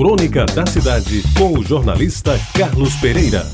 Crônica da Cidade, com o jornalista Carlos Pereira.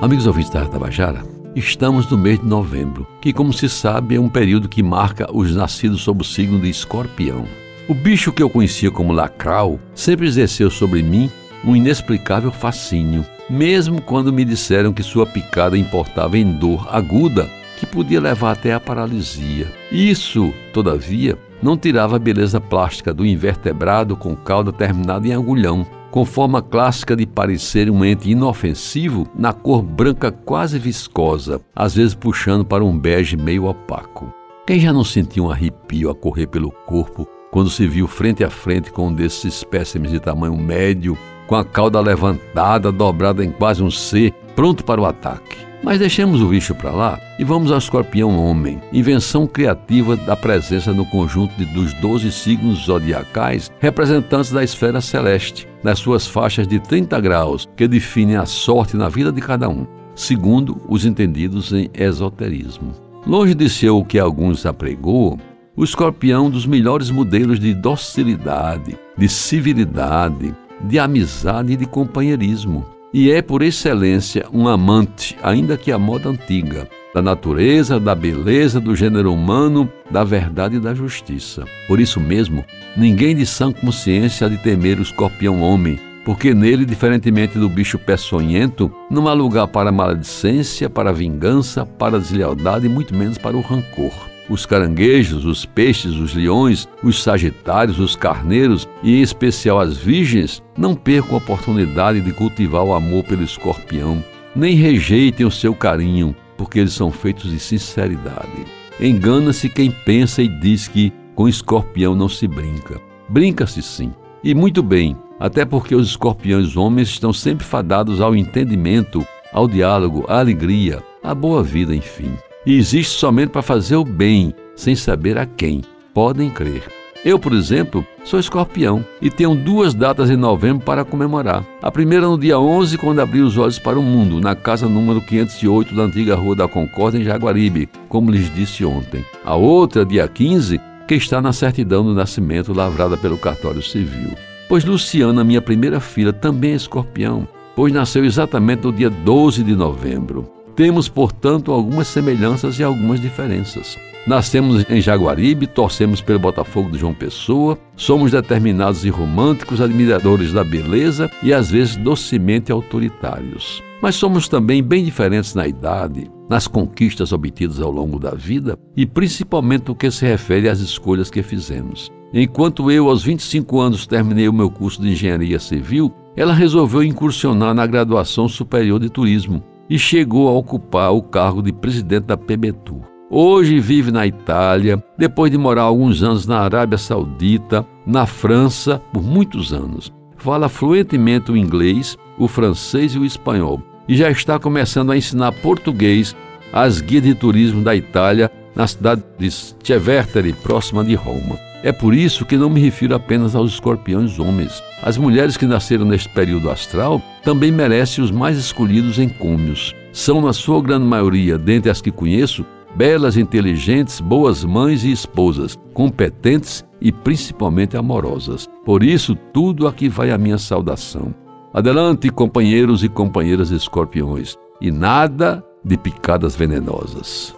Amigos ouvintes da Tabajara, estamos no mês de novembro, que, como se sabe, é um período que marca os nascidos sob o signo de escorpião. O bicho que eu conhecia como lacral sempre exerceu sobre mim um inexplicável fascínio, mesmo quando me disseram que sua picada importava em dor aguda que podia levar até a paralisia. Isso, todavia, não tirava a beleza plástica do invertebrado com cauda terminada em agulhão, com forma clássica de parecer um ente inofensivo na cor branca quase viscosa, às vezes puxando para um bege meio opaco. Quem já não sentiu um arrepio a correr pelo corpo quando se viu frente a frente com um desses espécimes de tamanho médio, com a cauda levantada, dobrada em quase um C, pronto para o ataque? Mas deixemos o bicho para lá e vamos ao escorpião homem, invenção criativa da presença no conjunto de, dos 12 signos zodiacais representantes da esfera celeste, nas suas faixas de 30 graus que definem a sorte na vida de cada um, segundo os entendidos em esoterismo. Longe de ser o que alguns apregoam, o escorpião é dos melhores modelos de docilidade, de civilidade, de amizade e de companheirismo e é por excelência um amante, ainda que a moda antiga, da natureza, da beleza, do gênero humano, da verdade e da justiça. Por isso mesmo, ninguém de sã consciência há de temer o escorpião homem, porque nele, diferentemente do bicho peçonhento, não há lugar para maledicência, para vingança, para deslealdade e muito menos para o rancor os caranguejos, os peixes, os leões, os sagitários, os carneiros e, em especial, as virgens, não percam a oportunidade de cultivar o amor pelo escorpião, nem rejeitem o seu carinho, porque eles são feitos de sinceridade. Engana-se quem pensa e diz que com escorpião não se brinca. Brinca-se sim, e muito bem, até porque os escorpiões homens estão sempre fadados ao entendimento, ao diálogo, à alegria, à boa vida, enfim e existe somente para fazer o bem, sem saber a quem. Podem crer. Eu, por exemplo, sou escorpião e tenho duas datas em novembro para comemorar. A primeira no dia 11, quando abri os olhos para o mundo, na casa número 508 da antiga Rua da Concórdia, em Jaguaribe, como lhes disse ontem. A outra, dia 15, que está na certidão do nascimento lavrada pelo cartório civil. Pois Luciana, minha primeira filha, também é escorpião, pois nasceu exatamente no dia 12 de novembro. Temos, portanto, algumas semelhanças e algumas diferenças. Nascemos em Jaguaribe, torcemos pelo Botafogo de João Pessoa, somos determinados e românticos, admiradores da beleza e às vezes docemente autoritários. Mas somos também bem diferentes na idade, nas conquistas obtidas ao longo da vida e principalmente no que se refere às escolhas que fizemos. Enquanto eu, aos 25 anos, terminei o meu curso de engenharia civil, ela resolveu incursionar na graduação superior de turismo e chegou a ocupar o cargo de presidente da PBTU. Hoje vive na Itália, depois de morar alguns anos na Arábia Saudita, na França por muitos anos. Fala fluentemente o inglês, o francês e o espanhol e já está começando a ensinar português às guias de turismo da Itália na cidade de Ceverteri, próxima de Roma. É por isso que não me refiro apenas aos escorpiões homens. As mulheres que nasceram neste período astral também merecem os mais escolhidos encômios. São, na sua grande maioria, dentre as que conheço, belas, inteligentes, boas mães e esposas, competentes e principalmente amorosas. Por isso, tudo aqui vai a minha saudação. Adelante, companheiros e companheiras escorpiões, e nada de picadas venenosas.